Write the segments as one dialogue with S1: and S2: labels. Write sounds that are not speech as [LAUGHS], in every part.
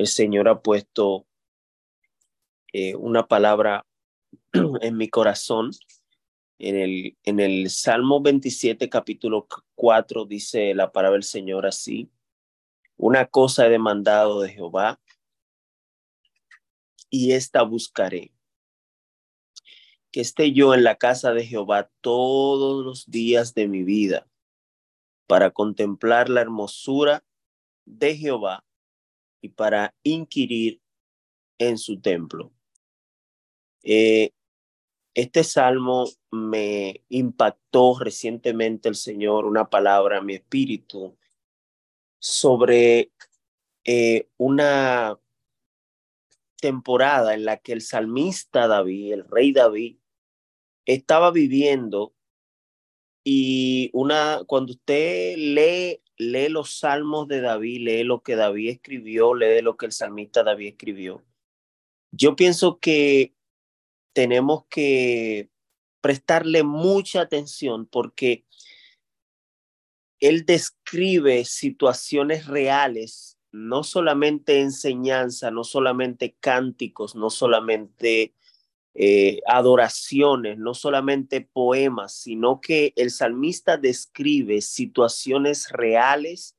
S1: el Señor ha puesto eh, una palabra [CLEARS THROAT] en mi corazón. En el, en el Salmo 27, capítulo 4, dice la palabra del Señor así. Una cosa he demandado de Jehová y esta buscaré. Que esté yo en la casa de Jehová todos los días de mi vida para contemplar la hermosura de Jehová y para inquirir en su templo. Eh, este salmo me impactó recientemente el Señor, una palabra a mi espíritu sobre eh, una temporada en la que el salmista David, el rey David, estaba viviendo y una cuando usted lee lee los salmos de David, lee lo que David escribió, lee lo que el salmista David escribió. Yo pienso que tenemos que prestarle mucha atención porque él describe situaciones reales, no solamente enseñanza, no solamente cánticos, no solamente eh, adoraciones, no solamente poemas, sino que el salmista describe situaciones reales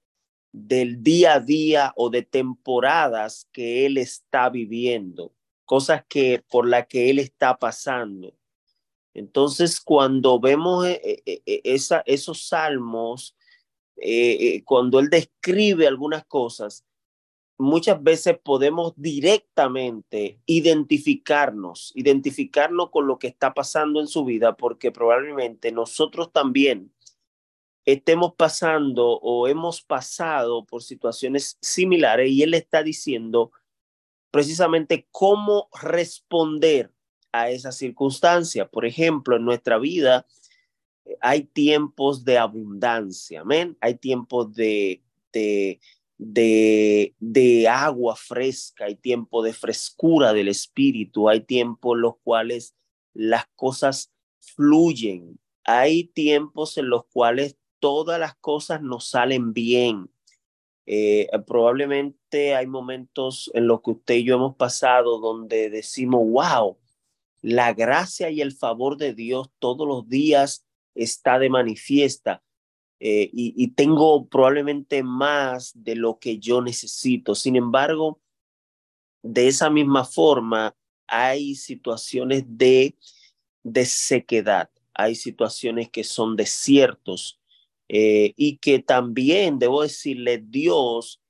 S1: del día a día o de temporadas que él está viviendo, cosas que por las que él está pasando. Entonces, cuando vemos eh, eh, esos salmos, cuando él describe algunas cosas, muchas veces podemos directamente identificarnos, identificarnos con lo que está pasando en su vida, porque probablemente nosotros también estemos pasando o hemos pasado por situaciones similares y él está diciendo precisamente cómo responder a esa circunstancia. Por ejemplo, en nuestra vida eh, hay tiempos de abundancia, amén. Hay tiempos de, de de, de agua fresca, hay tiempo de frescura del espíritu, hay tiempos en los cuales las cosas fluyen, hay tiempos en los cuales todas las cosas nos salen bien. Eh, probablemente hay momentos en los que usted y yo hemos pasado donde decimos, wow, la gracia y el favor de Dios todos los días está de manifiesta. Eh, y, tengo probablemente más de lo que yo necesito. Sin embargo, de esa misma forma, hay situaciones de, de sequedad, hay situaciones que son desiertos eh, y que también, debo decirle, Dios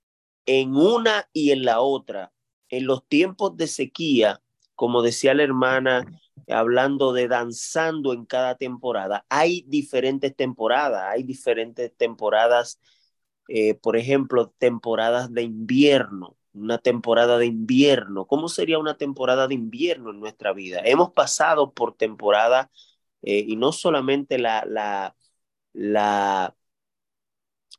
S1: en una y en la otra, en los tiempos de sequía, como decía la hermana, hablando de danzando en cada temporada. Hay diferentes temporadas, hay diferentes temporadas, eh, por ejemplo, temporadas de invierno, una temporada de invierno. ¿Cómo sería una temporada de invierno en nuestra vida? Hemos pasado por temporada eh, y no solamente la, la, la,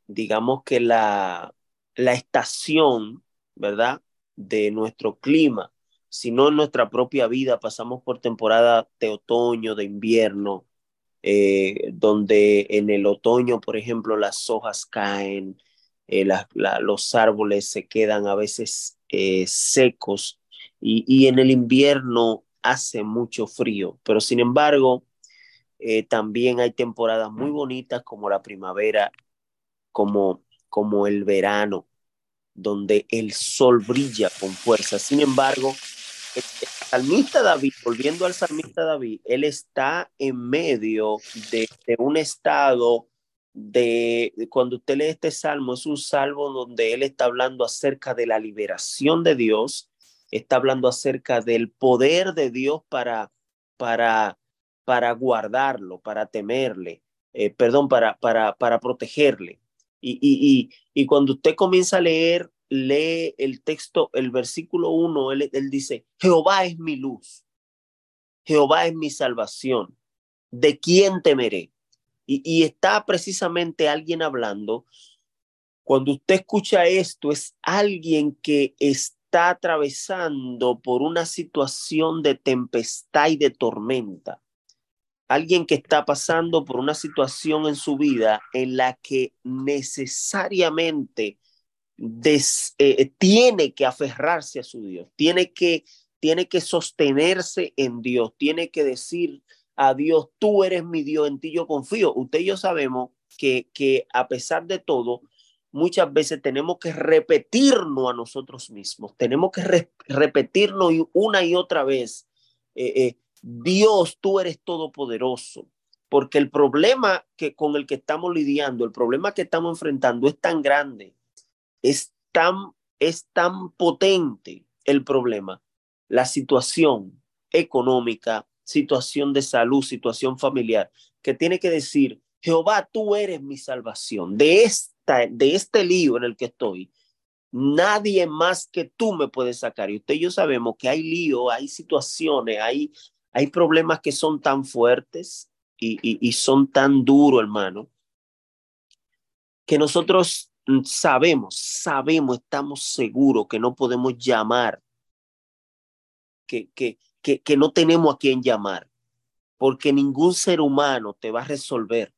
S1: digamos que la, la estación, ¿verdad? De nuestro clima, sino en nuestra propia vida pasamos por temporada de otoño, de invierno, eh, donde en el otoño, por ejemplo, las hojas caen, eh, los árboles se quedan a veces eh, secos y, en el invierno hace mucho frío, pero sin embargo, también hay temporadas muy bonitas como la primavera, como, como el verano, donde el sol brilla con fuerza. Sin embargo, el salmista David, volviendo al salmista David, él está en medio de, un estado de, cuando usted lee este salmo, es un salmo donde él está hablando acerca de la liberación de Dios, está hablando acerca del poder de Dios para, para, para guardarlo, para temerle, eh, perdón, para, para, para protegerle. Y, y, y, y cuando usted comienza a leer lee el texto, el versículo 1, él, dice, Jehová es mi luz, Jehová es mi salvación, ¿de quién temeré? Y, y está precisamente alguien hablando. Cuando usted escucha esto, es alguien que está atravesando por una situación de tempestad y de tormenta. Alguien que está pasando por una situación en su vida en la que necesariamente eh, tiene que aferrarse a su Dios, tiene que, tiene que sostenerse en Dios, tiene que decir a Dios, tú eres mi Dios, en ti yo confío. Usted y yo sabemos que, que a pesar de todo, muchas veces tenemos que repetirnos a nosotros mismos, tenemos que repetirnos una y otra vez, eh, eh, Dios, tú eres todopoderoso, porque el problema que con el que estamos lidiando, el problema que estamos enfrentando es tan grande, es tan, es tan potente el problema, la situación económica, situación de salud, situación familiar, que tiene que decir, Jehová, tú eres mi salvación. De, esta, de este lío en el que estoy, nadie más que tú me puede sacar. Y usted y yo sabemos que hay lío, hay situaciones, hay, hay problemas que son tan fuertes y, y son tan duros, hermano, que nosotros sabemos, sabemos, estamos seguros que no podemos llamar, que, que, que, que no tenemos a quien llamar, porque ningún ser humano te va a resolver.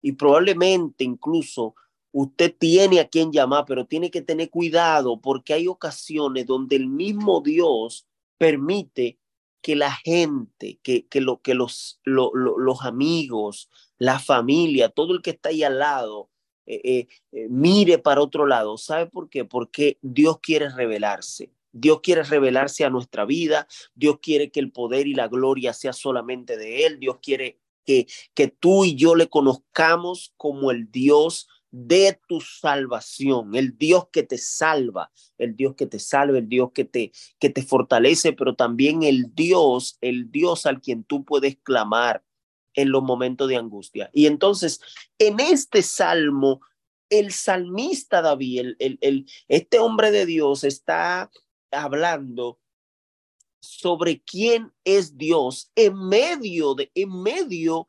S1: Y probablemente incluso usted tiene a quien llamar, pero tiene que tener cuidado porque hay ocasiones donde el mismo Dios permite que la gente, que, que, lo, que los, los amigos, la familia, todo el que está ahí al lado, eh, eh, eh, mire para otro lado. ¿Sabe por qué? Porque Dios quiere revelarse. Dios quiere revelarse a nuestra vida. Dios quiere que el poder y la gloria sea solamente de Él. Dios quiere que, tú y yo le conozcamos como el Dios de tu salvación, el Dios que te salva, el Dios que te salva, el Dios que te, que te fortalece, pero también el Dios, el Dios al quien tú puedes clamar en los momentos de angustia. Y entonces, en este salmo, el salmista David, el, el, este hombre de Dios está hablando sobre quién es Dios en medio de, en medio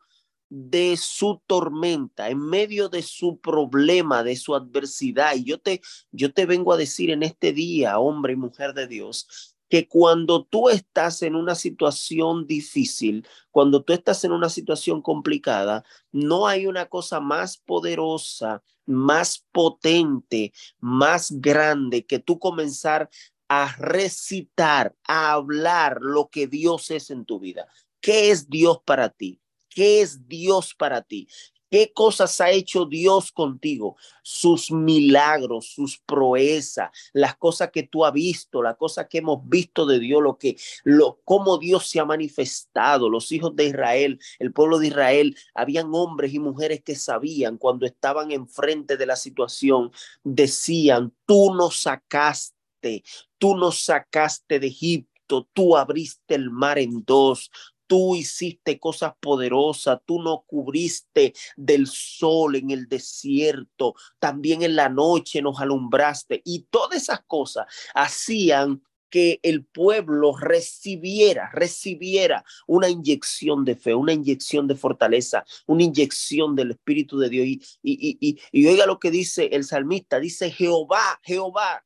S1: de su tormenta, en medio de su problema, de su adversidad. Y yo te, yo te vengo a decir en este día, hombre y mujer de Dios, que cuando tú estás en una situación difícil, cuando tú estás en una situación complicada, no hay una cosa más poderosa, más potente, más grande que tú comenzar a recitar, a hablar lo que Dios es en tu vida. ¿Qué es Dios para ti? ¿Qué es Dios para ti? ¿Qué cosas ha hecho Dios contigo? Sus milagros, sus proezas, las cosas que tú has visto, las cosas que hemos visto de Dios, lo que, lo, cómo Dios se ha manifestado. Los hijos de Israel, el pueblo de Israel, habían hombres y mujeres que sabían cuando estaban enfrente de la situación, decían, tú nos sacaste, Tú nos sacaste de Egipto, tú abriste el mar en dos, tú hiciste cosas poderosas, tú nos cubriste del sol en el desierto, también en la noche nos alumbraste y todas esas cosas hacían que el pueblo recibiera, recibiera una inyección de fe, una inyección de fortaleza, una inyección del Espíritu de Dios. Y, y, y, y oiga lo que dice el salmista, dice Jehová, Jehová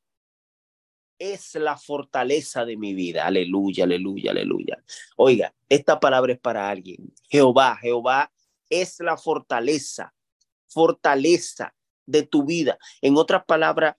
S1: es la fortaleza de mi vida. Aleluya, aleluya, aleluya. Oiga, esta palabra es para alguien. Jehová, Jehová es la fortaleza, fortaleza de tu vida. En otras palabras,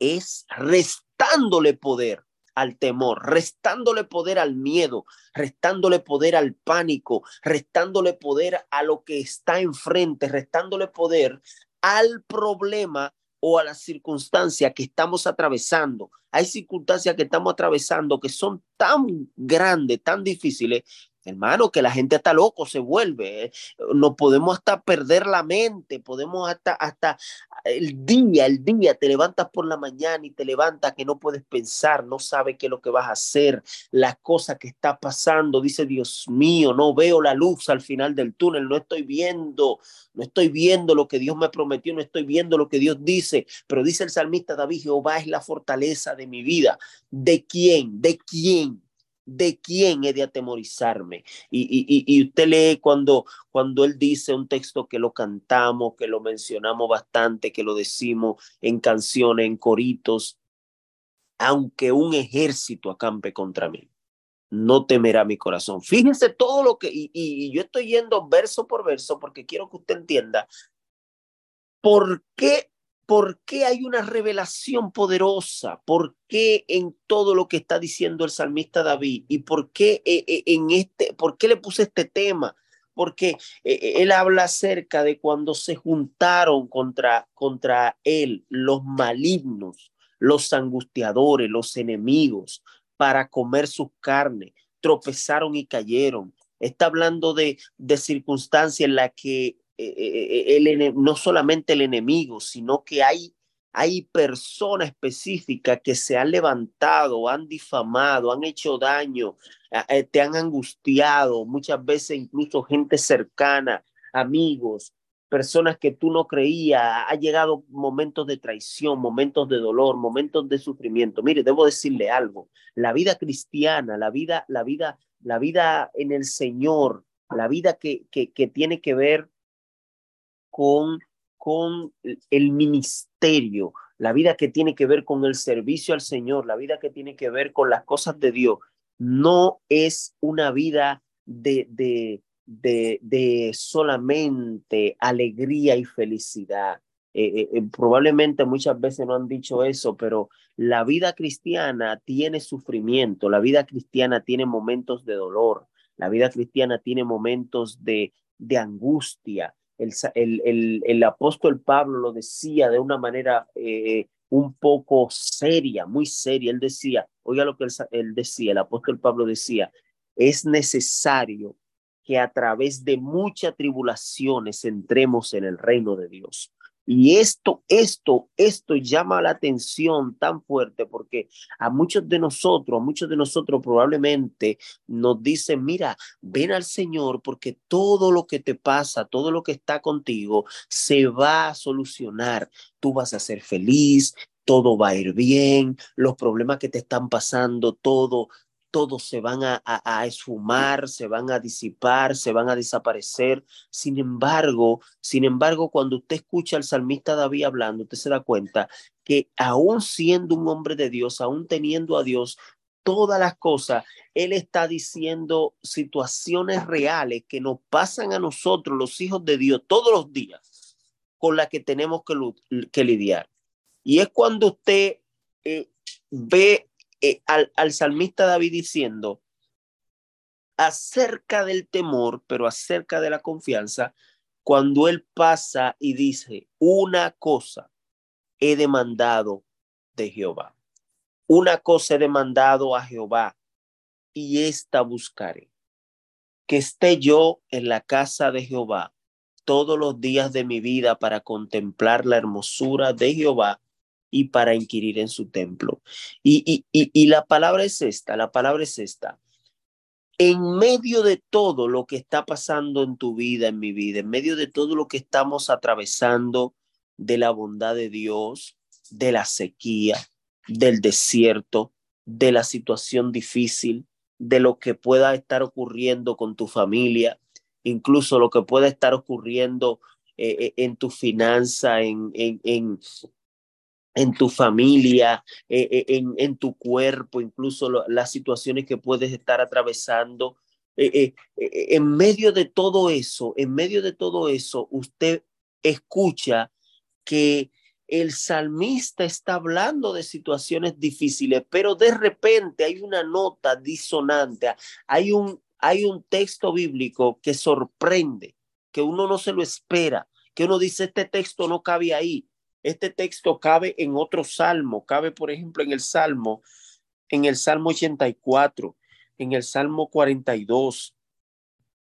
S1: es restándole poder al temor, restándole poder al miedo, restándole poder al pánico, restándole poder a lo que está enfrente, restándole poder al problema o a la circunstancia que estamos atravesando. Hay circunstancias que estamos atravesando que son tan grandes, tan difíciles, hermano, que la gente está loco, se vuelve. ¿eh? No podemos hasta perder la mente, podemos hasta, hasta el día, el día, te levantas por la mañana y te levantas que no puedes pensar, no sabes qué es lo que vas a hacer, la cosa que está pasando, dice Dios mío, no veo la luz al final del túnel, no estoy viendo, no estoy viendo lo que Dios me prometió, no estoy viendo lo que Dios dice, pero dice el salmista David, Jehová es la fortaleza de mi vida. ¿De quién? ¿De quién? ¿De quién he de atemorizarme? Y, usted lee cuando, cuando él dice un texto que lo cantamos, que lo mencionamos bastante, que lo decimos en canciones, en coritos, aunque un ejército acampe contra mí, no temerá mi corazón. Fíjense todo lo que, y, y yo estoy yendo verso por verso porque quiero que usted entienda por qué ¿Por qué hay una revelación poderosa? ¿Por qué en todo lo que está diciendo el salmista David? ¿Y por qué eh, eh, en este, por qué le puse este tema? Porque eh, él habla acerca de cuando se juntaron contra, contra él los malignos, los angustiadores, los enemigos, para comer su carne, tropezaron y cayeron. Está hablando de, de circunstancias en las que eh, eh, el, no solamente el enemigo, sino que hay, hay personas específicas que se han levantado, han difamado, han hecho daño, eh, te han angustiado, muchas veces incluso gente cercana, amigos, personas que tú no creías, ha llegado momentos de traición, momentos de dolor, momentos de sufrimiento. Mire, debo decirle algo, la vida cristiana, la vida, la vida, la vida en el Señor, la vida que, que, que tiene que ver con, con el ministerio, la vida que tiene que ver con el servicio al Señor, la vida que tiene que ver con las cosas de Dios, no es una vida de, de, de, solamente alegría y felicidad. Eh, eh, eh, probablemente muchas veces no han dicho eso, pero la vida cristiana tiene sufrimiento, la vida cristiana tiene momentos de dolor, la vida cristiana tiene momentos de, de angustia, el, el, apóstol Pablo lo decía de una manera eh, un poco seria, muy seria. Él decía, oiga lo que él decía, el apóstol Pablo decía, es necesario que a través de muchas tribulaciones entremos en el reino de Dios. Y esto, esto, esto llama la atención tan fuerte porque a muchos de nosotros, a muchos de nosotros probablemente nos dicen, mira, ven al Señor porque todo lo que te pasa, todo lo que está contigo, se va a solucionar. Tú vas a ser feliz, todo va a ir bien, los problemas que te están pasando, todo todos se van a, esfumar, se van a disipar, se van a desaparecer. Sin embargo, sin embargo, cuando usted escucha al salmista David hablando, usted se da cuenta que aún siendo un hombre de Dios, aún teniendo a Dios, todas las cosas, él está diciendo situaciones reales que nos pasan a nosotros, los hijos de Dios, todos los días, con las que tenemos que, que lidiar. Y es cuando usted eh, ve eh, al, al salmista David diciendo acerca del temor, pero acerca de la confianza, cuando él pasa y dice, una cosa he demandado de Jehová, una cosa he demandado a Jehová y esta buscaré, que esté yo en la casa de Jehová todos los días de mi vida para contemplar la hermosura de Jehová y para inquirir en su templo. Y, y, y, la palabra es esta, la palabra es esta. En medio de todo lo que está pasando en tu vida, en mi vida, en medio de todo lo que estamos atravesando, de la bondad de Dios, de la sequía, del desierto, de la situación difícil, de lo que pueda estar ocurriendo con tu familia, incluso lo que pueda estar ocurriendo eh, eh, en tu finanza, en, en, en, en tu familia, eh, eh, en, en, tu cuerpo, incluso las situaciones que puedes estar atravesando. Eh, en medio de todo eso, en medio de todo eso, usted escucha que el salmista está hablando de situaciones difíciles, pero de repente hay una nota disonante, hay un, hay un texto bíblico que sorprende, que uno no se lo espera, que uno dice, este texto no cabe ahí, este texto cabe en otro salmo, cabe por ejemplo en el salmo, en el salmo 84, en el salmo 42.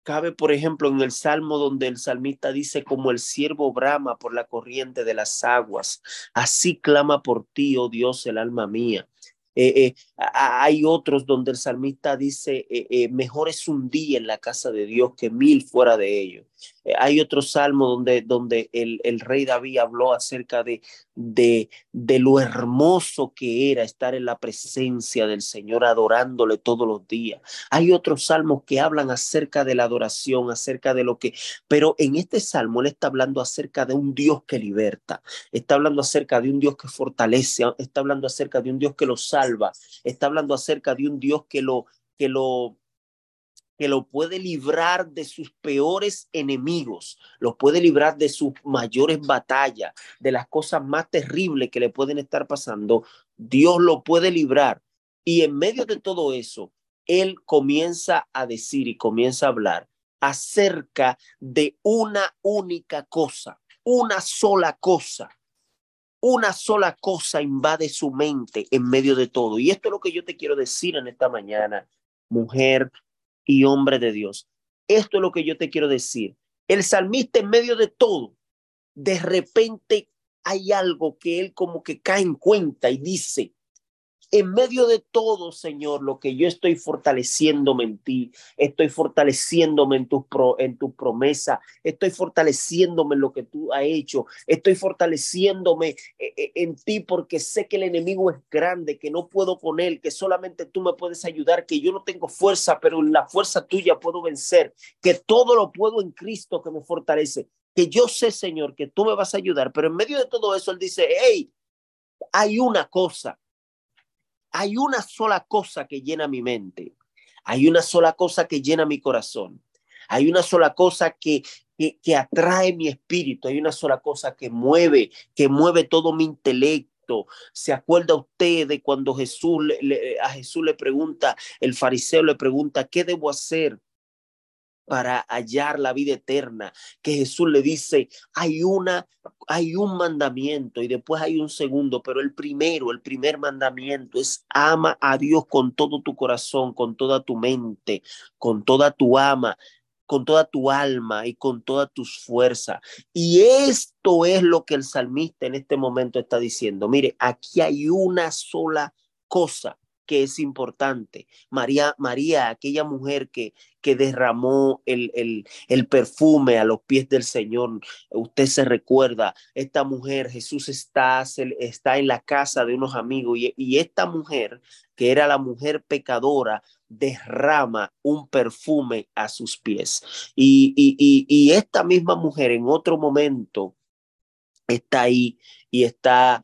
S1: Cabe, por ejemplo, en el salmo donde el salmista dice, como el siervo brama por la corriente de las aguas, así clama por ti, oh Dios, el alma mía. Eh, eh, hay otros donde el salmista dice, eh, mejor es un día en la casa de Dios que mil fuera de ellos. hay otro salmo donde, donde el, el, rey David habló acerca de, de, de lo hermoso que era estar en la presencia del Señor adorándole todos los días. Hay otros salmos que hablan acerca de la adoración, acerca de lo que, pero en este salmo él está hablando acerca de un Dios que liberta, está hablando acerca de un Dios que fortalece, está hablando acerca de un Dios que lo salva, está hablando acerca de un Dios que lo, que lo, que lo puede librar de sus peores enemigos, lo puede librar de sus mayores batallas, de las cosas más terribles que le pueden estar pasando, Dios lo puede librar. Y en medio de todo eso, Él comienza a decir y comienza a hablar acerca de una única cosa, una sola cosa. Una sola cosa invade su mente en medio de todo. Y esto es lo que yo te quiero decir en esta mañana, mujer, y hombre de Dios. Esto es lo que yo te quiero decir. El salmista en medio de todo, de repente hay algo que él como que cae en cuenta y dice, en medio de todo, Señor, lo que yo estoy fortaleciéndome en ti, estoy fortaleciéndome en tu, pro, en tu promesa, estoy fortaleciéndome en lo que tú has hecho, estoy fortaleciéndome eh, eh, en ti porque sé que el enemigo es grande, que no puedo con él, que solamente tú me puedes ayudar, que yo no tengo fuerza, pero en la fuerza tuya puedo vencer, que todo lo puedo en Cristo que me fortalece, que yo sé, Señor, que tú me vas a ayudar, pero en medio de todo eso, él dice, hey, hay una cosa hay una sola cosa que llena mi mente. Hay una sola cosa que llena mi corazón. Hay una sola cosa que, que, atrae mi espíritu. Hay una sola cosa que mueve, que mueve todo mi intelecto. ¿Se acuerda usted de cuando Jesús a Jesús le pregunta, el fariseo le pregunta, ¿qué debo hacer para hallar la vida eterna, que Jesús le dice, hay una, hay un mandamiento y después hay un segundo, pero el primero, el primer mandamiento es ama a Dios con todo tu corazón, con toda tu mente, con toda tu ama, con toda tu alma y con todas tus fuerzas. Y esto es lo que el salmista en este momento está diciendo. Mire, aquí hay una sola cosa que es importante. María, María, aquella mujer que, que derramó el, el, el, perfume a los pies del Señor. Usted se recuerda, esta mujer, Jesús está, está en la casa de unos amigos y, y esta mujer, que era la mujer pecadora, derrama un perfume a sus pies. Y, y, y, esta misma mujer en otro momento está ahí y está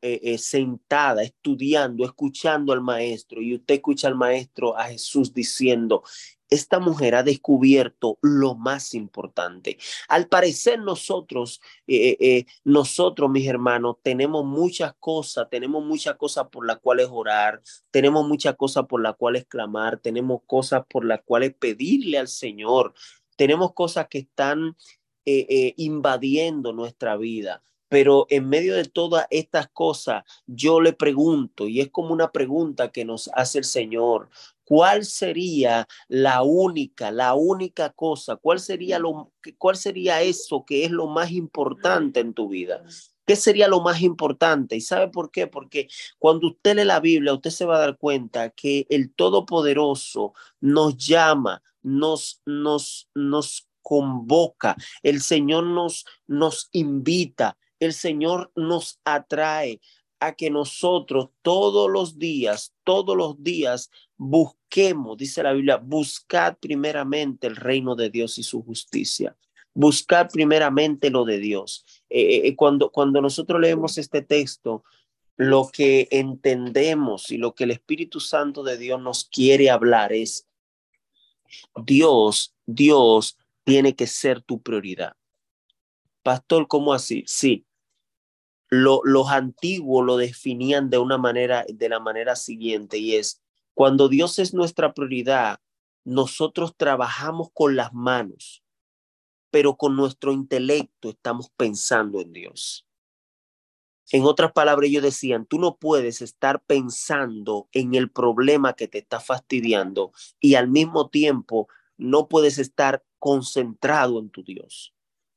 S1: eh, eh, sentada, estudiando, escuchando al maestro, y usted escucha al maestro, a Jesús diciendo, esta mujer ha descubierto lo más importante. Al parecer nosotros, eh, nosotros, mis hermanos, tenemos muchas cosas, tenemos muchas cosas por las cuales orar, tenemos muchas cosas por las cuales clamar, tenemos cosas por las cuales pedirle al Señor, tenemos cosas que están invadiendo nuestra vida. Pero en medio de todas estas cosas, yo le pregunto, y es como una pregunta que nos hace el Señor, ¿cuál sería la única, la única cosa? ¿Cuál sería lo cuál sería eso que es lo más importante en tu vida? ¿Qué sería lo más importante? ¿Y sabe por qué? Porque cuando usted lee la Biblia, usted se va a dar cuenta que el Todopoderoso nos llama, nos, nos, nos convoca, el Señor nos, nos invita, el Señor nos atrae a que nosotros todos los días, todos los días busquemos, dice la Biblia, buscad primeramente el reino de Dios y su justicia. Buscad primeramente lo de Dios. Eh, eh, eh, cuando, cuando nosotros leemos este texto, lo que entendemos y lo que el Espíritu Santo de Dios nos quiere hablar es, Dios, Dios tiene que ser tu prioridad. Pastor, ¿cómo así? Sí, los antiguos lo definían de una manera, de la manera siguiente, y es, cuando Dios es nuestra prioridad, nosotros trabajamos con las manos, pero con nuestro intelecto estamos pensando en Dios. En otras palabras, ellos decían, tú no puedes estar pensando en el problema que te está fastidiando y al mismo tiempo no puedes estar concentrado en tu Dios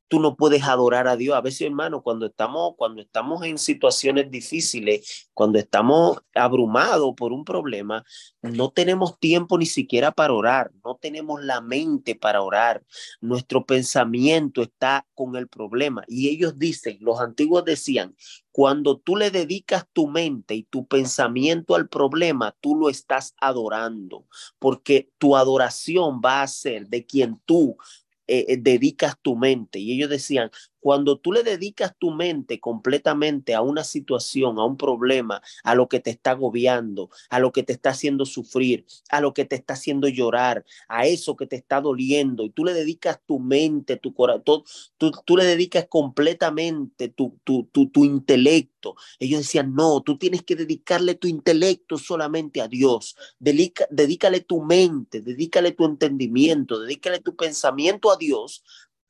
S1: tú no puedes adorar a Dios. A veces, hermano, cuando estamos, cuando estamos en situaciones difíciles, cuando estamos abrumados por un problema, no tenemos tiempo ni siquiera para orar, no tenemos la mente para orar. Nuestro pensamiento está con el problema. Y ellos dicen, los antiguos decían, cuando tú le dedicas tu mente y tu pensamiento al problema, tú lo estás adorando, porque tu adoración va a ser de quien tú eh, eh, dedicas tu mente. Y ellos decían, cuando tú le dedicas tu mente completamente a una situación, a un problema, a lo que te está agobiando, a lo que te está haciendo sufrir, a lo que te está haciendo llorar, a eso que te está doliendo, y tú le dedicas tu mente, tu corazón, tú, le dedicas completamente tu, intelecto. Ellos decían, no, tú tienes que dedicarle tu intelecto solamente a Dios. Dedícale tu mente, dedícale tu entendimiento, dedícale tu pensamiento a Dios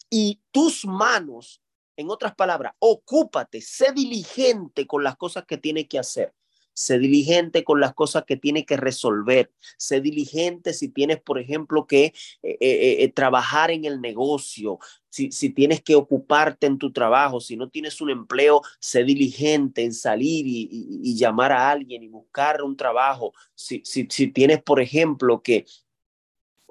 S1: y tus manos, en otras palabras, ocúpate, sé diligente con las cosas que tienes que hacer. Sé diligente con las cosas que tiene que resolver. Sé diligente si tienes, por ejemplo, que eh, eh, eh, trabajar en el negocio. Si, si, tienes que ocuparte en tu trabajo, si no tienes un empleo, sé diligente en salir y, y, llamar a alguien y buscar un trabajo. Si, si tienes, por ejemplo, que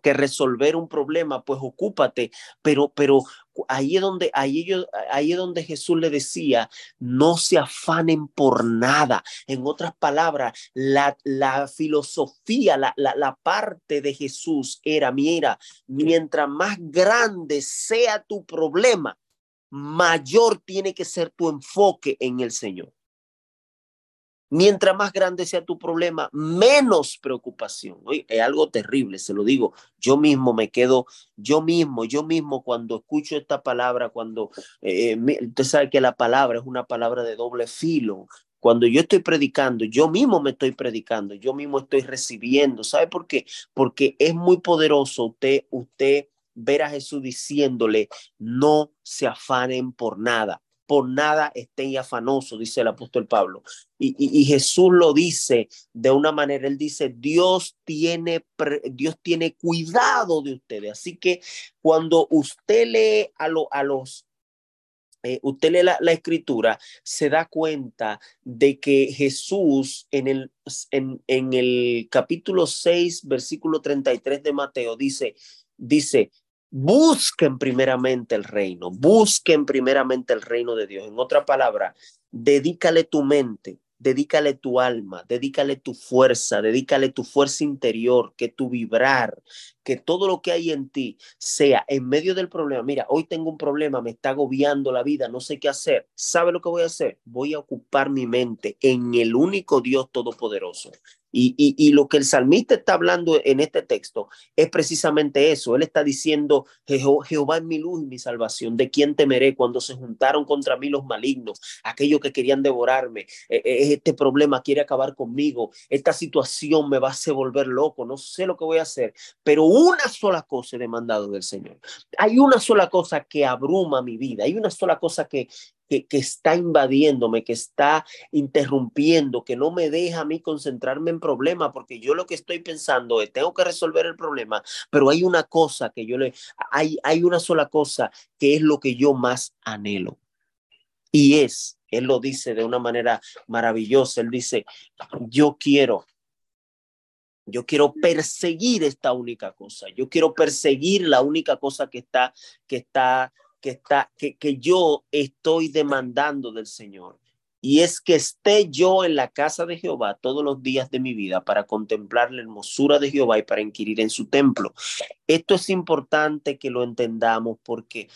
S1: que resolver un problema, pues ocúpate, pero, pero ahí es donde, ahí, ahí es donde Jesús le decía, no se afanen por nada. En otras palabras, la, la filosofía, la, la, la parte de Jesús era, mira, mientras más grande sea tu problema, mayor tiene que ser tu enfoque en el Señor. Mientras más grande sea tu problema, menos preocupación. Oye, es algo terrible, se lo digo. Yo mismo me quedo, yo mismo, yo mismo cuando escucho esta palabra, cuando eh, usted sabe que la palabra es una palabra de doble filo. Cuando yo estoy predicando, yo mismo me estoy predicando, yo mismo estoy recibiendo. ¿Sabe por qué? Porque es muy poderoso usted, usted ver a Jesús diciéndole, no se afanen por nada por nada estén afanosos, dice el apóstol Pablo. Y, Jesús lo dice de una manera, él dice, Dios tiene, Dios tiene cuidado de ustedes. Así que cuando usted lee a, a los eh, usted lee la, escritura, se da cuenta de que Jesús en el, en, en el capítulo 6, versículo 33 de Mateo, dice, dice, busquen primeramente el reino, busquen primeramente el reino de Dios. En otra palabra, dedícale tu mente, dedícale tu alma, dedícale tu fuerza, dedícale tu fuerza interior, que tu vibrar, que todo lo que hay en ti sea en medio del problema. Mira, hoy tengo un problema, me está agobiando la vida, no sé qué hacer. ¿Sabe lo que voy a hacer? Voy a ocupar mi mente en el único Dios todopoderoso. Y, lo que el salmista está hablando en este texto es precisamente eso. Él está diciendo, Jehová es mi luz y mi salvación. ¿De quién temeré cuando se juntaron contra mí los malignos? Aquellos que querían devorarme. E, e, este problema quiere acabar conmigo. Esta situación me va a hacer volver loco. No sé lo que voy a hacer. Pero una sola cosa he demandado del Señor. Hay una sola cosa que abruma mi vida. Hay una sola cosa que, que, está invadiéndome, que está interrumpiendo, que no me deja a mí concentrarme en problema, porque yo lo que estoy pensando es, tengo que resolver el problema, pero hay una cosa que yo le, hay, hay una sola cosa que es lo que yo más anhelo. Y es, él lo dice de una manera maravillosa, él dice, yo quiero yo quiero perseguir esta única cosa. Yo quiero perseguir la única cosa que está, que está que, está, que, que yo estoy demandando del Señor. Y es que esté yo en la casa de Jehová todos los días de mi vida para contemplar la hermosura de Jehová y para inquirir en su templo. Esto es importante que lo entendamos porque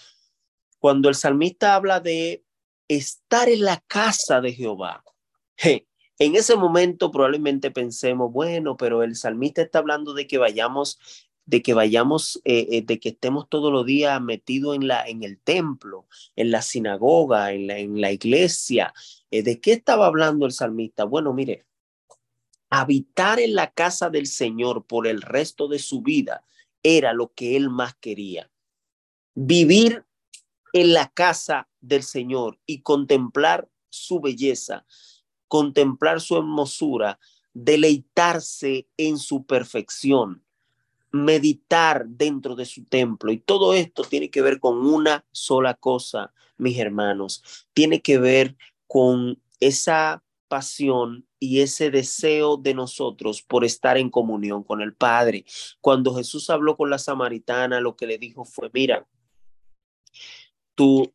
S1: cuando el salmista habla de estar en la casa de Jehová, en ese momento probablemente pensemos, bueno, pero el salmista está hablando de que vayamos de que vayamos, eh, eh, de que estemos todos los días metidos en, la, en el templo, en la sinagoga, en la, en la iglesia. Eh, ¿De qué estaba hablando el salmista? Bueno, mire, habitar en la casa del Señor por el resto de su vida era lo que él más quería. Vivir en la casa del Señor y contemplar su belleza, contemplar su hermosura, deleitarse en su perfección meditar dentro de su templo. Y todo esto tiene que ver con una sola cosa, mis hermanos. Tiene que ver con esa pasión y ese deseo de nosotros por estar en comunión con el Padre. Cuando Jesús habló con la samaritana, lo que le dijo fue, mira, tú,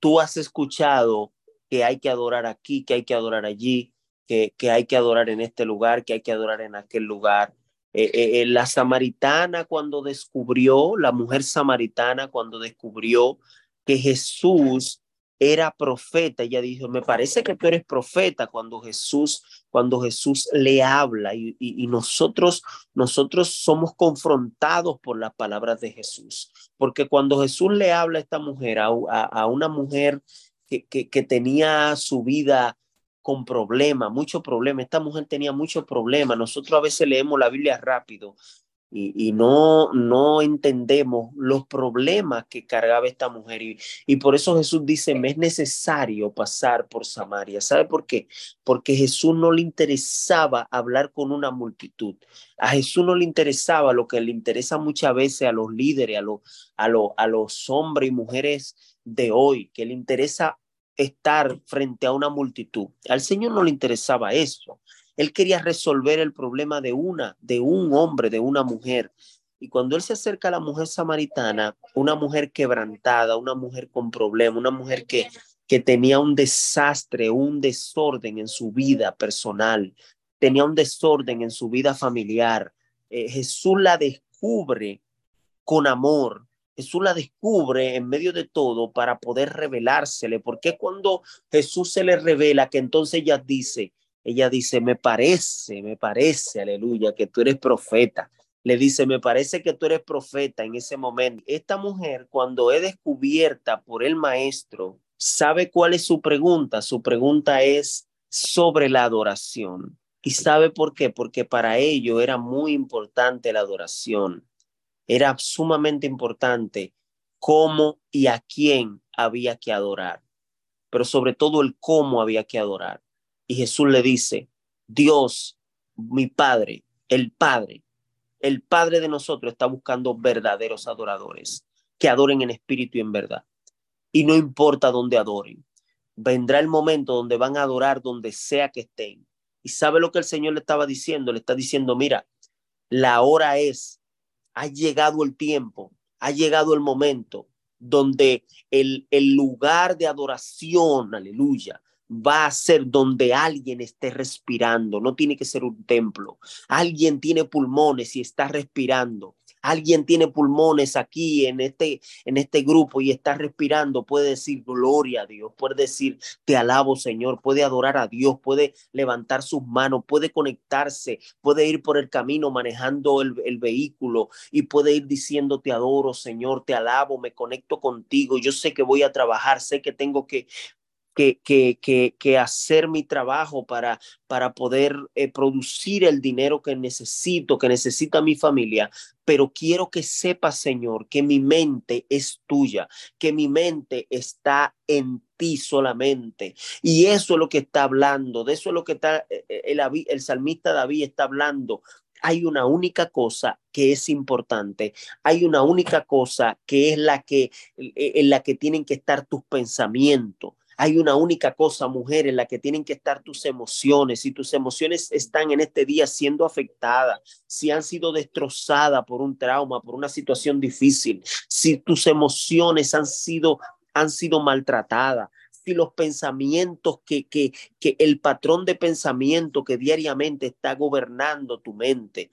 S1: tú has escuchado que hay que adorar aquí, que hay que adorar allí, que, que hay que adorar en este lugar, que hay que adorar en aquel lugar. Eh, eh, eh, la samaritana cuando descubrió, la mujer samaritana cuando descubrió que Jesús era profeta. Ella dijo, me parece que tú eres profeta cuando Jesús, cuando Jesús le habla y, nosotros, nosotros somos confrontados por las palabras de Jesús. Porque cuando Jesús le habla a esta mujer, a, a, una mujer que, que, que tenía su vida con problemas, mucho problema. Esta mujer tenía mucho problema. Nosotros a veces leemos la Biblia rápido y, no, no entendemos los problemas que cargaba esta mujer. Y, y por eso Jesús dice, me es necesario pasar por Samaria. ¿Sabe por qué? Porque Jesús no le interesaba hablar con una multitud. A Jesús no le interesaba lo que le interesa muchas veces a los líderes, a, los, a, los, a los hombres y mujeres de hoy, que le interesa estar frente a una multitud. Al Señor no le interesaba eso. Él quería resolver el problema de una, de un hombre, de una mujer. Y cuando él se acerca a la mujer samaritana, una mujer quebrantada, una mujer con problemas, una mujer que, que tenía un desastre, un desorden en su vida personal, tenía un desorden en su vida familiar, eh, Jesús la descubre con amor, Jesús la descubre en medio de todo para poder revelársele, porque cuando Jesús se le revela que entonces ella dice, ella dice, me parece, me parece, aleluya, que tú eres profeta. Le dice, me parece que tú eres profeta en ese momento. Esta mujer, cuando es descubierta por el maestro, sabe cuál es su pregunta. Su pregunta es sobre la adoración. ¿Y sabe por qué? Porque para ello era muy importante la adoración. Era sumamente importante cómo y a quién había que adorar, pero sobre todo el cómo había que adorar. Y Jesús le dice, Dios, mi Padre, el Padre, el Padre de nosotros está buscando verdaderos adoradores que adoren en espíritu y en verdad. Y no importa dónde adoren, vendrá el momento donde van a adorar donde sea que estén. Y sabe lo que el Señor le estaba diciendo, le está diciendo, mira, la hora es, ha llegado el tiempo, ha llegado el momento donde el, el lugar de adoración, aleluya, va a ser donde alguien esté respirando, no tiene que ser un templo. Alguien tiene pulmones y está respirando. Alguien tiene pulmones aquí en este en este grupo y está respirando, puede decir gloria a Dios, puede decir te alabo Señor, puede adorar a Dios, puede levantar sus manos, puede conectarse, puede ir por el camino manejando el, el vehículo y puede ir diciendo te adoro Señor, te alabo, me conecto contigo, yo sé que voy a trabajar, sé que tengo que que, que, que, hacer mi trabajo para, para poder eh, producir el dinero que necesito, que necesita mi familia, pero quiero que sepas, Señor, que mi mente es tuya, que mi mente está en ti solamente. Y eso es lo que está hablando, de eso es lo que está eh, eh, el, el salmista David está hablando, hay una única cosa que es importante, hay una única cosa que es la que en la que tienen que estar tus pensamientos, hay una única cosa, mujer, en la que tienen que estar tus emociones. Si tus emociones están en este día siendo afectadas, si han sido destrozadas por un trauma, por una situación difícil, si tus emociones han sido, han sido maltratadas, si los pensamientos que, que, que el patrón de pensamiento que diariamente está gobernando tu mente,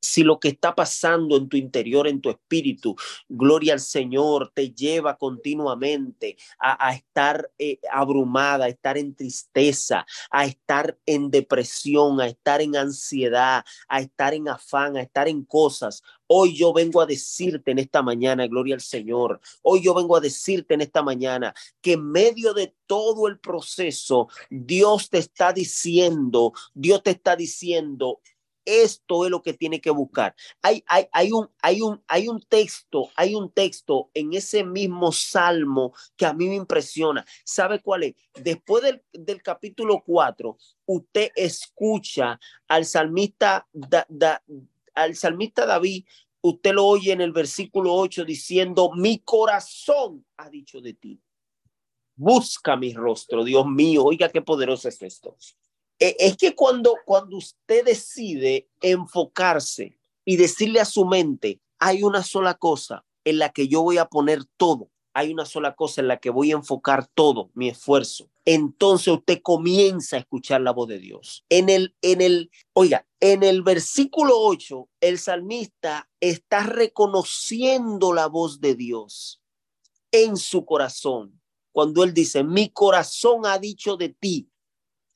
S1: si lo que está pasando en tu interior, en tu espíritu, gloria al Señor, te lleva continuamente a, estar eh, abrumada, a estar en tristeza, a estar en depresión, a estar en ansiedad, a estar en afán, a estar en cosas. Hoy yo vengo a decirte en esta mañana, gloria al Señor, hoy yo vengo a decirte en esta mañana que en medio de todo el proceso, Dios te está diciendo, Dios te está diciendo, esto es lo que tiene que buscar. Hay, hay, hay, un, hay, un, hay un texto, hay un texto en ese mismo salmo que a mí me impresiona. ¿Sabe cuál es? Después del, del capítulo 4, usted escucha al salmista, al salmista David, usted lo oye en el versículo 8 diciendo, mi corazón ha dicho de ti. Busca mi rostro, Dios mío. Oiga, qué poderoso es esto. Eh, es que cuando, cuando usted decide enfocarse y decirle a su mente, hay una sola cosa en la que yo voy a poner todo, hay una sola cosa en la que voy a enfocar todo mi esfuerzo. Entonces usted comienza a escuchar la voz de Dios. En el, en el, oiga, en el versículo 8, el salmista está reconociendo la voz de Dios. en su corazón. Cuando él dice, mi corazón ha dicho de ti,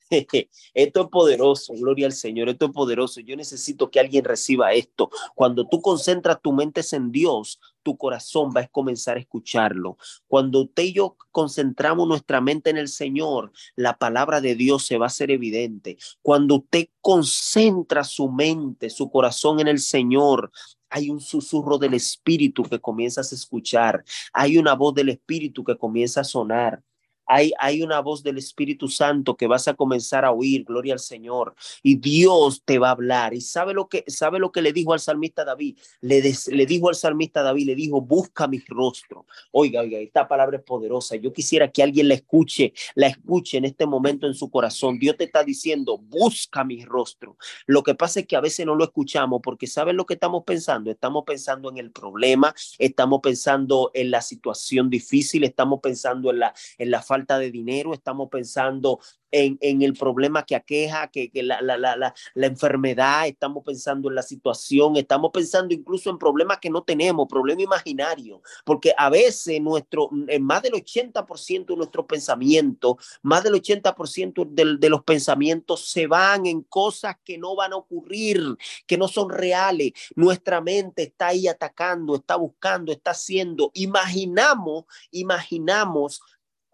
S1: [LAUGHS] Esto es poderoso, gloria al Señor, esto es poderoso. Yo necesito que alguien reciba esto. Cuando tú concentras tu mente en Dios, tu corazón va a comenzar a escucharlo. Cuando usted y yo concentramos nuestra mente en el Señor, la palabra de Dios se va a hacer evidente. Cuando usted concentra su mente, su corazón en el Señor, hay un susurro del Espíritu que comienzas a escuchar. Hay una voz del Espíritu que comienza a sonar. Hay, una voz del Espíritu Santo que vas a comenzar a oír, gloria al Señor, y Dios te va a hablar. Y sabe lo que, sabe lo que le dijo al salmista David, le, le dijo al salmista David, le dijo, busca mi rostro. Oiga, oiga, esta palabra es poderosa. Yo quisiera que alguien la escuche, la escuche en este momento en su corazón. Dios te está diciendo, busca mi rostro. Lo que pasa es que a veces no lo escuchamos porque ¿saben lo que estamos pensando? Estamos pensando en el problema, estamos pensando en la situación difícil, estamos pensando en la, en la falta de dinero, estamos pensando en, en el problema que aqueja, que, que la, la, la, la, enfermedad, estamos pensando en la situación, estamos pensando incluso en problemas que no tenemos, problema imaginario, porque a veces nuestro, en más del 80% de nuestros pensamientos, más del 80% de, de los pensamientos se van en cosas que no van a ocurrir, que no son reales. Nuestra mente está ahí atacando, está buscando, está haciendo. Imaginamos, imaginamos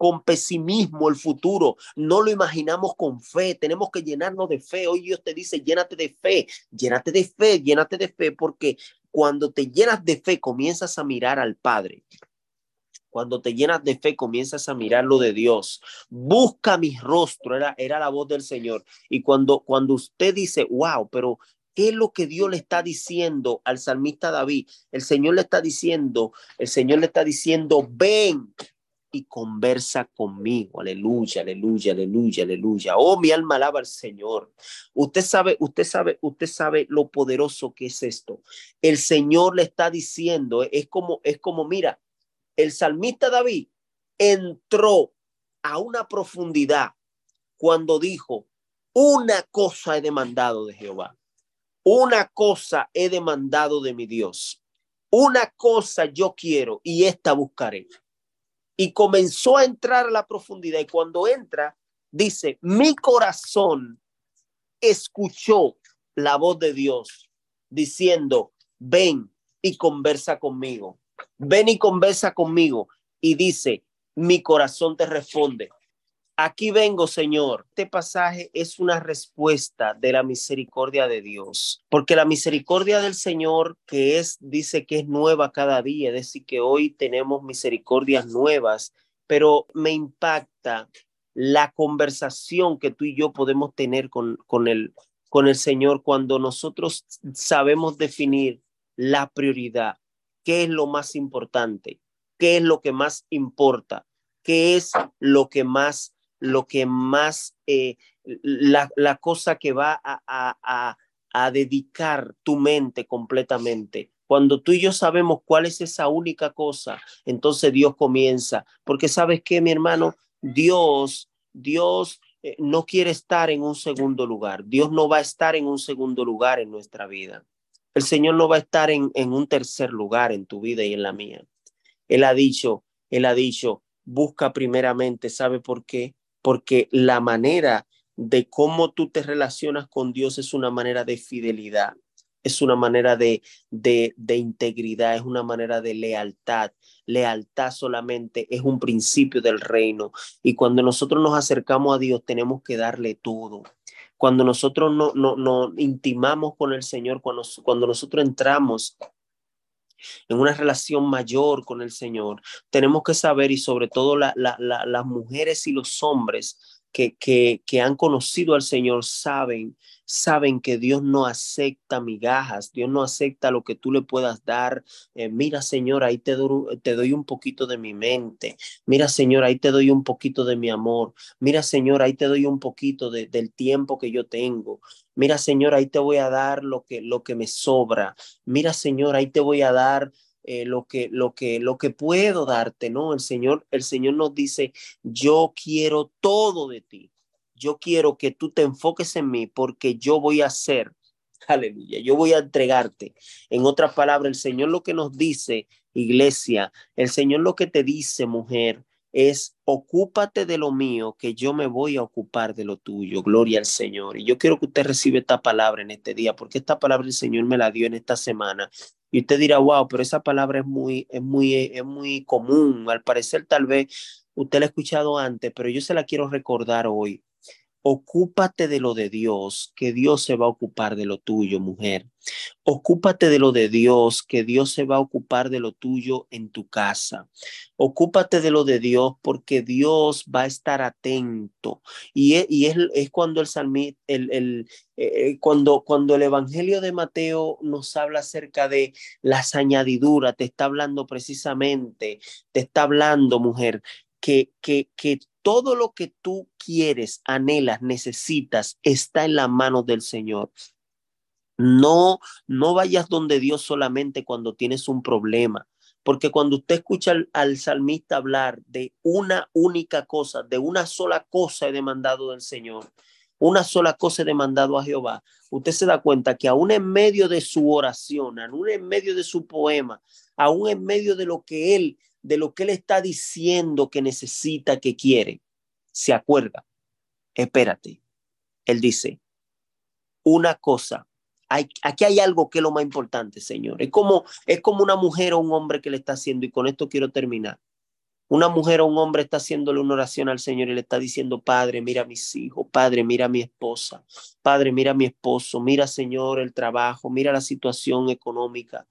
S1: con pesimismo el futuro, no lo imaginamos con fe, tenemos que llenarnos de fe. Hoy Dios te dice, llénate de fe, llénate de fe, llénate de fe, porque cuando te llenas de fe comienzas a mirar al Padre. Cuando te llenas de fe, comienzas a mirar lo de Dios. Busca mi rostro, era, era la voz del Señor. Y cuando, cuando usted dice, wow, pero ¿Qué es lo que Dios le está diciendo al salmista David? El Señor le está diciendo, el Señor le está diciendo, ven, y conversa conmigo. Aleluya, aleluya, aleluya, aleluya. Oh, mi alma alaba al Señor. Usted sabe, usted sabe, usted sabe lo poderoso que es esto. El Señor le está diciendo, es como, es como, mira, el salmista David entró a una profundidad cuando dijo, una cosa he demandado de Jehová, una cosa he demandado de mi Dios, una cosa yo quiero y esta buscaré y comenzó a entrar a la profundidad. Y cuando entra, dice, mi corazón escuchó la voz de Dios diciendo, ven y conversa conmigo, ven y conversa conmigo. Y dice, mi corazón te responde, Aquí vengo, Señor. Este pasaje es una respuesta de la misericordia de Dios, porque la misericordia del Señor, que es, dice que es nueva cada día, es decir, que hoy tenemos misericordias nuevas, pero me impacta la conversación que tú y yo podemos tener con, con, el, con el Señor cuando nosotros sabemos definir la prioridad, qué es lo más importante, qué es lo que más importa, qué es lo que más lo que más, eh, la, la, cosa que va a, a, a, dedicar tu mente completamente. Cuando tú y yo sabemos cuál es esa única cosa, entonces Dios comienza. Porque sabes qué, mi hermano, Dios, Dios eh, no quiere estar en un segundo lugar. Dios no va a estar en un segundo lugar en nuestra vida. El Señor no va a estar en, en un tercer lugar en tu vida y en la mía. Él ha dicho, Él ha dicho, busca primeramente, ¿sabe por qué? Porque la manera de cómo tú te relacionas con Dios es una manera de fidelidad, es una manera de, de, integridad, es una manera de lealtad. Lealtad solamente es un principio del reino. Y cuando nosotros nos acercamos a Dios, tenemos que darle todo. Cuando nosotros no, no, no intimamos con el Señor, cuando, cuando nosotros entramos en una relación mayor con el Señor, tenemos que saber y sobre todo la, la, las mujeres y los hombres que, que, que han conocido al Señor saben saben que Dios no acepta migajas, Dios no acepta lo que tú le puedas dar. Eh, mira, Señor, ahí te doy, te doy un poquito de mi mente. Mira, Señor, ahí te doy un poquito de mi amor. Mira, Señor, ahí te doy un poquito de, del tiempo que yo tengo. Mira, Señor, ahí te voy a dar lo que, lo que me sobra. Mira, Señor, ahí te voy a dar eh, lo que lo que lo que puedo darte, ¿no? El Señor el Señor nos dice, "Yo quiero todo de ti." Yo quiero que tú te enfoques en mí porque yo voy a hacer Aleluya. Yo voy a entregarte. En otras palabras, el Señor lo que nos dice, iglesia, el Señor lo que te dice, mujer, es ocúpate de lo mío, que yo me voy a ocupar de lo tuyo. Gloria al Señor. Y yo quiero que usted reciba esta palabra en este día, porque esta palabra el Señor me la dio en esta semana. Y usted dirá, wow, pero esa palabra es muy, es muy, es muy común. Al parecer, tal vez usted la ha escuchado antes, pero yo se la quiero recordar hoy. Ocúpate de lo de Dios, que Dios se va a ocupar de lo tuyo, mujer. Ocúpate de lo de Dios, que Dios se va a ocupar de lo tuyo en tu casa. Ocúpate de lo de Dios, porque Dios va a estar atento. Y es, y es, cuando el salmista, el, el eh, cuando, cuando el Evangelio de Mateo nos habla acerca de las añadiduras, te está hablando precisamente, te está hablando, mujer, que, que, que todo lo que tú quieres, anhelas, necesitas, está en la mano del Señor. No, no vayas donde Dios solamente cuando tienes un problema, porque cuando usted escucha al, salmista hablar de una única cosa, de una sola cosa he demandado del Señor, una sola cosa he demandado a Jehová, usted se da cuenta que aún en medio de su oración, aún en medio de su poema, aún en medio de lo que él de lo que él está diciendo que necesita, que quiere, se acuerda. Espérate. Él dice, una cosa, hay, aquí hay algo que es lo más importante, Señor. Es como, es como una mujer o un hombre que le está haciendo, y con esto quiero terminar. Una mujer o un hombre está haciéndole una oración al Señor y le está diciendo, Padre, mira a mis hijos, Padre, mira a mi esposa, Padre, mira a mi esposo, mira, Señor, el trabajo, mira la situación económica,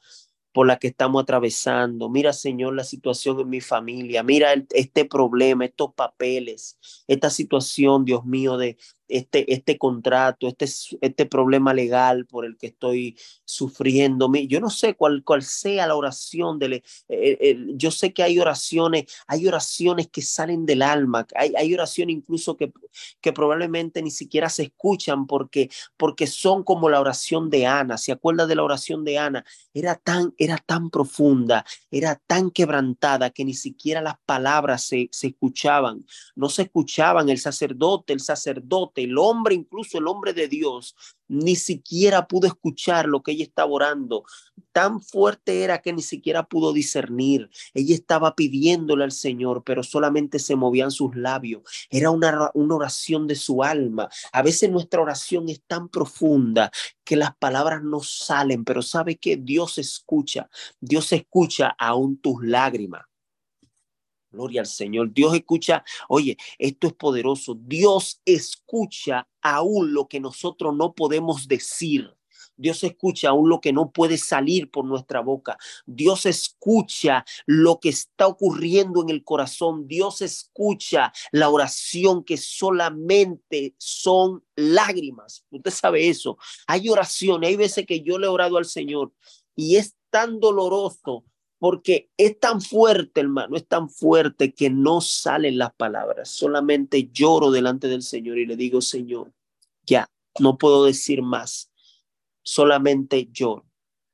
S1: por la que estamos atravesando. Mira, Señor, la situación en mi familia. Mira este problema, estos papeles, esta situación, Dios mío, de, este, este contrato, este, este problema legal por el que estoy sufriendo. Yo no sé cuál, cuál sea la oración. Del, eh, yo sé que hay oraciones, hay oraciones que salen del alma, hay, hay oraciones incluso que, que probablemente ni siquiera se escuchan porque, porque son como la oración de Ana. ¿Se acuerda de la oración de Ana? Era tan, era tan profunda, era tan quebrantada que ni siquiera las palabras se, se escuchaban. No se escuchaban el sacerdote, el sacerdote el hombre, incluso el hombre de Dios, ni siquiera pudo escuchar lo que ella estaba orando. Tan fuerte era que ni siquiera pudo discernir. Ella estaba pidiéndole al Señor, pero solamente se movían sus labios. Era una, una oración de su alma. A veces nuestra oración es tan profunda que las palabras no salen, pero sabe que Dios escucha. Dios escucha aún tus lágrimas. Gloria al Señor. Dios escucha, oye, esto es poderoso. Dios escucha aún lo que nosotros no podemos decir. Dios escucha aún lo que no puede salir por nuestra boca. Dios escucha lo que está ocurriendo en el corazón. Dios escucha la oración que solamente son lágrimas. Usted sabe eso. Hay oraciones, hay veces que yo le he orado al Señor y es tan doloroso porque es tan fuerte, hermano, es tan fuerte que no salen las palabras. Solamente lloro delante del Señor y le digo, Señor, ya, no puedo decir más. Solamente lloro.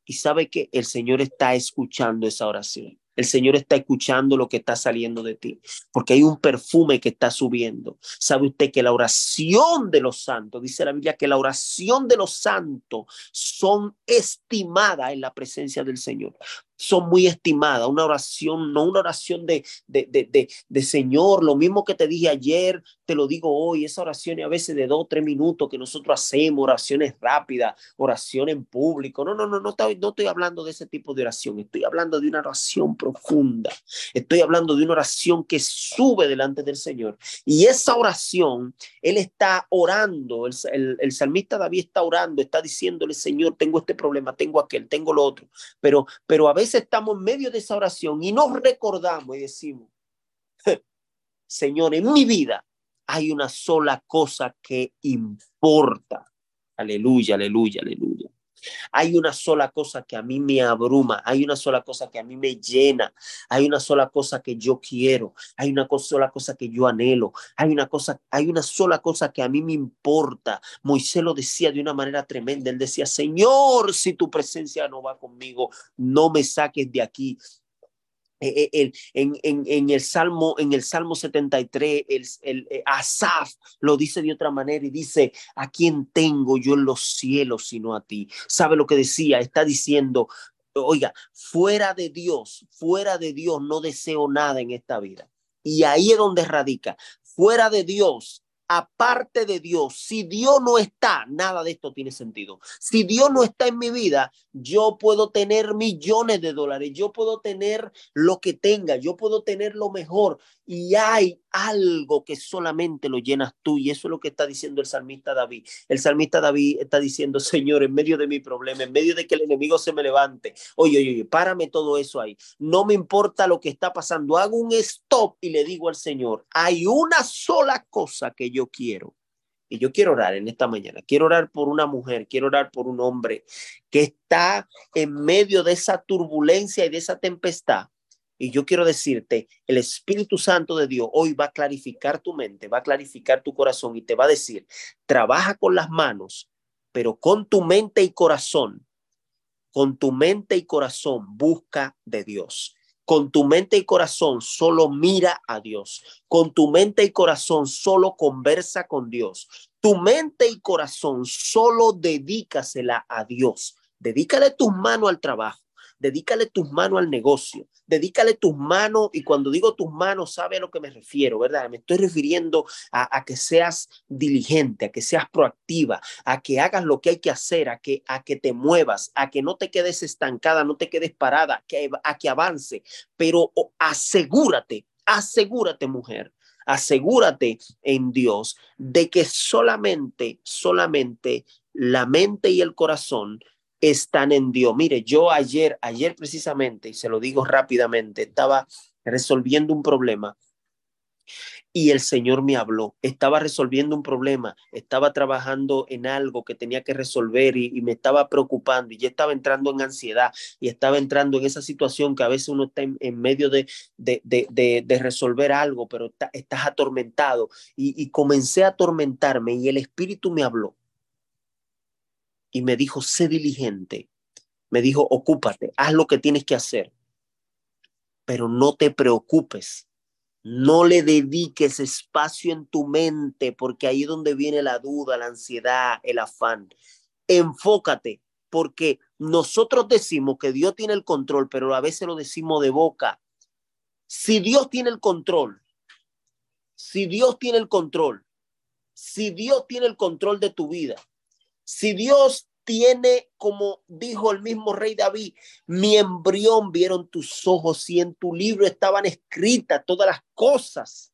S1: Y sabe que el Señor está escuchando esa oración. El Señor está escuchando lo que está saliendo de ti, porque hay un perfume que está subiendo. ¿Sabe usted que la oración de los santos, dice la Biblia, que la oración de los santos son estimadas en la presencia del Señor? Son muy estimadas. Una oración, no una oración de, de, de, de, Señor, lo mismo que te dije ayer, te lo digo hoy, esa oración a veces de dos tres minutos que nosotros hacemos, oraciones rápidas, oración en público. No, no, no, no estoy, no estoy hablando de ese tipo de oración, estoy hablando de una oración profunda, estoy hablando de una oración que sube delante del Señor. Y esa oración, Él está orando, el, el, el salmista David está orando, está diciéndole, Señor, tengo este problema, tengo aquel, tengo lo otro, pero, pero a veces estamos en medio de esa oración y nos recordamos y decimos, Señor, en mi vida hay una sola cosa que importa. Aleluya, aleluya, aleluya. Hay una sola cosa que a mí me abruma, hay una sola cosa que a mí me llena, hay una sola cosa que yo quiero, hay una sola cosa que yo anhelo, hay una cosa, hay una sola cosa que a mí me importa. Moisés lo decía de una manera tremenda, él decía, "Señor, si tu presencia no va conmigo, no me saques de aquí." Eh, eh, en, el Salmo, en el Salmo 73, el, el, eh, Asaf lo dice de otra manera y dice, ¿a quién tengo yo en los cielos sino a ti? ¿Sabe lo que decía? Está diciendo, oiga, fuera de Dios, fuera de Dios no deseo nada en esta vida. Y ahí es donde radica. Fuera de Dios aparte de Dios, si Dios no está, nada de esto tiene sentido. Si Dios no está en mi vida, yo puedo tener millones de dólares, yo puedo tener lo que tenga, yo puedo tener lo mejor y hay algo que solamente lo llenas tú y eso es lo que está diciendo el salmista David. El salmista David está diciendo, Señor, en medio de mi problema, en medio de que el enemigo se me levante, oye, oye, oye, párame todo eso ahí. No me importa lo que está pasando, hago un stop y le digo al Señor, hay una sola cosa que yo quiero. Y yo quiero orar en esta mañana. Quiero orar por una mujer, quiero orar por un hombre que está en medio de esa turbulencia y de esa tempestad y yo quiero decirte, el Espíritu Santo de Dios hoy va a clarificar tu mente, va a clarificar tu corazón y te va a decir, trabaja con las manos, pero con tu mente y corazón, con tu mente y corazón busca de Dios. Con tu mente y corazón solo mira a Dios. Con tu mente y corazón solo conversa con Dios. Tu mente y corazón solo dedícasela a Dios. Dedícale tus manos al trabajo dedícale tus manos al negocio, dedícale tus manos, y cuando digo tus manos, sabe a lo que me refiero, ¿verdad? Me estoy refiriendo a, que seas diligente, a que seas proactiva, a que hagas lo que hay que hacer, a que, a que te muevas, a que no te quedes estancada, no te quedes parada, que, a que avance, pero asegúrate, asegúrate mujer, asegúrate en Dios de que solamente, solamente la mente y el corazón están en Dios. Mire, yo ayer, ayer precisamente, y se lo digo rápidamente, estaba resolviendo un problema y el Señor me habló. Estaba resolviendo un problema, estaba trabajando en algo que tenía que resolver y, me estaba preocupando y ya estaba entrando en ansiedad y estaba entrando en esa situación que a veces uno está en, medio de, de, de, de, resolver algo, pero estás atormentado y comencé a atormentarme y el Espíritu me habló y me dijo, sé diligente. Me dijo, ocúpate, haz lo que tienes que hacer, pero no te preocupes. No le dediques espacio en tu mente, porque ahí es donde viene la duda, la ansiedad, el afán. Enfócate, porque nosotros decimos que Dios tiene el control, pero a veces lo decimos de boca. Si Dios tiene el control, si Dios tiene el control, si Dios tiene el control de tu vida, si Dios tiene, como dijo el mismo rey David, mi embrión vieron tus ojos y en tu libro estaban escritas todas las cosas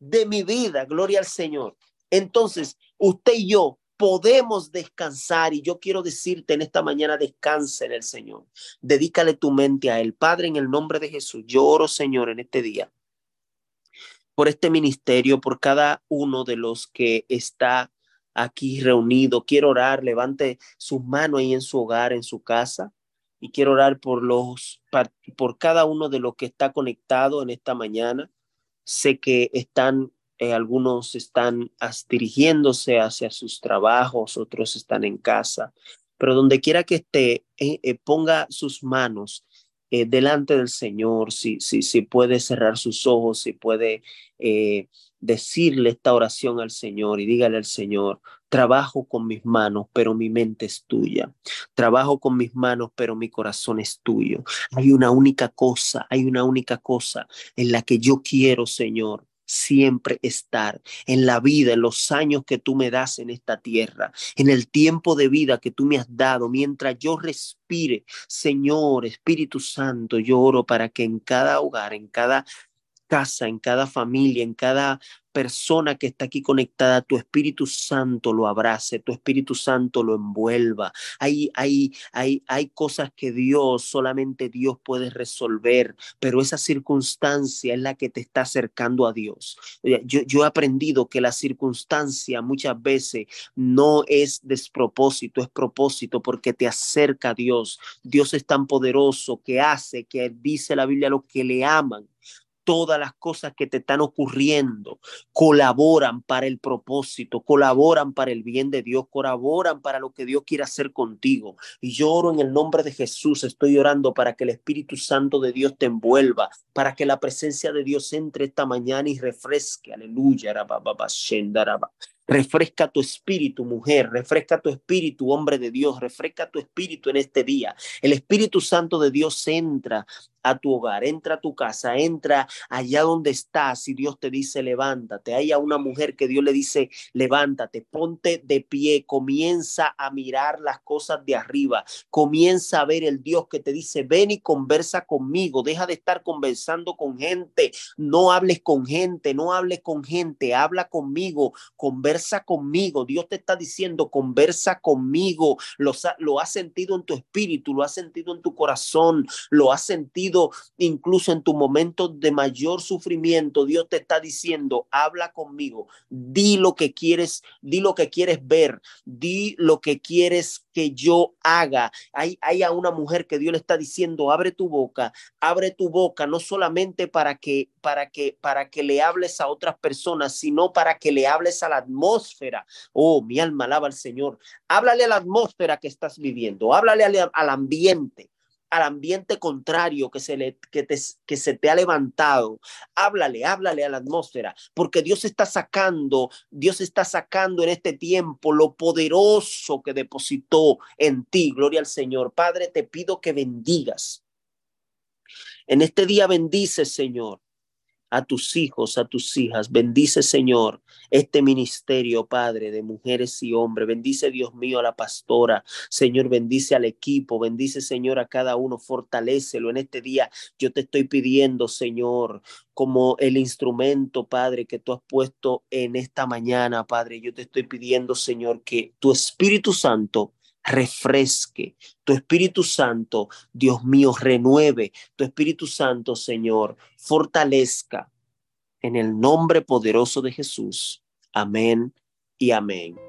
S1: de mi vida, gloria al Señor. Entonces, usted y yo podemos descansar y yo quiero decirte en esta mañana, descansa en el Señor. Dedícale tu mente a Él. Padre, en el nombre de Jesús, yo oro, Señor, en este día por este ministerio, por cada uno de los que está aquí reunido. Quiero orar, levante sus manos ahí en su hogar, en su casa. Y quiero orar por los, por cada uno de los que está conectado en esta mañana. Sé que están, eh, algunos están dirigiéndose hacia sus trabajos, otros están en casa, pero donde quiera que esté, eh, eh, ponga sus manos delante del Señor, si, si, si puede cerrar sus ojos, si puede decirle esta oración al Señor y dígale al Señor, trabajo con mis manos, pero mi mente es tuya. Trabajo con mis manos, pero mi corazón es tuyo. Hay una única cosa, hay una única cosa en la que yo quiero, Señor, siempre estar en la vida, en los años que tú me das en esta tierra, en el tiempo de vida que tú me has dado, mientras yo respire, Señor, Espíritu Santo, yo oro para que en cada hogar, en cada casa, en cada familia, en cada persona que está aquí conectada, tu Espíritu Santo lo abrace, tu Espíritu Santo lo envuelva. Hay, hay, hay, hay cosas que Dios, solamente Dios puede resolver, pero esa circunstancia es la que te está acercando a Dios. Yo, yo he aprendido que la circunstancia muchas veces no es despropósito, es propósito porque te acerca a Dios. Dios es tan poderoso que hace, que dice la Biblia, a los que le aman todas las cosas que te están ocurriendo colaboran para el propósito, colaboran para el bien de Dios, colaboran para lo que Dios quiere hacer contigo. Y yo oro en el nombre de Jesús, estoy orando para que el Espíritu Santo de Dios te envuelva, para que la presencia de Dios entre esta mañana y refresque. Aleluya. Refresca tu espíritu, mujer, refresca tu espíritu, hombre de Dios, refresca tu espíritu en este día. El Espíritu Santo de Dios entra a tu hogar, entra a tu casa, entra allá donde estás y Dios te dice levántate. Hay a una mujer que Dios le dice levántate, ponte de pie, comienza a mirar las cosas de arriba, comienza a ver el Dios que te dice ven y conversa conmigo, deja de estar conversando con gente, no hables con gente, no hables con gente, habla conmigo, conversa conmigo. Dios te está diciendo conversa conmigo, lo, lo has sentido en tu espíritu, lo has sentido en tu corazón, lo has incluso en tu momento de mayor sufrimiento, Dios te está diciendo, habla conmigo, di lo que quieres, di lo que quieres ver, di lo que quieres que yo haga. Hay, hay a una mujer que Dios le está diciendo, abre tu boca, abre tu boca, no solamente para que, para que, para que le hables a otras personas, sino para que le hables a la atmósfera. Oh, mi alma alaba al Señor. Háblale a la atmósfera que estás viviendo, háblale al, al ambiente al ambiente contrario que se, le, que, te, que se te ha levantado. Háblale, háblale a la atmósfera, porque Dios está sacando, Dios está sacando en este tiempo lo poderoso que depositó en ti. Gloria al Señor. Padre, te pido que bendigas. En este día bendice, Señor, a tus hijos, a tus hijas. Bendice, Señor, este ministerio, Padre, de mujeres y hombres. Bendice, Dios mío, a la pastora. Señor, bendice al equipo. Bendice, Señor, a cada uno. Fortalécelo en este día. Yo te estoy pidiendo, Señor, como el instrumento, Padre, que tú has puesto en esta mañana, Padre. Yo te estoy pidiendo, Señor, que tu Espíritu Santo refresque. Tu Espíritu Santo, Dios mío, renueve. Tu Espíritu Santo, Señor, fortalezca. En el nombre poderoso de Jesús. Amén y amén.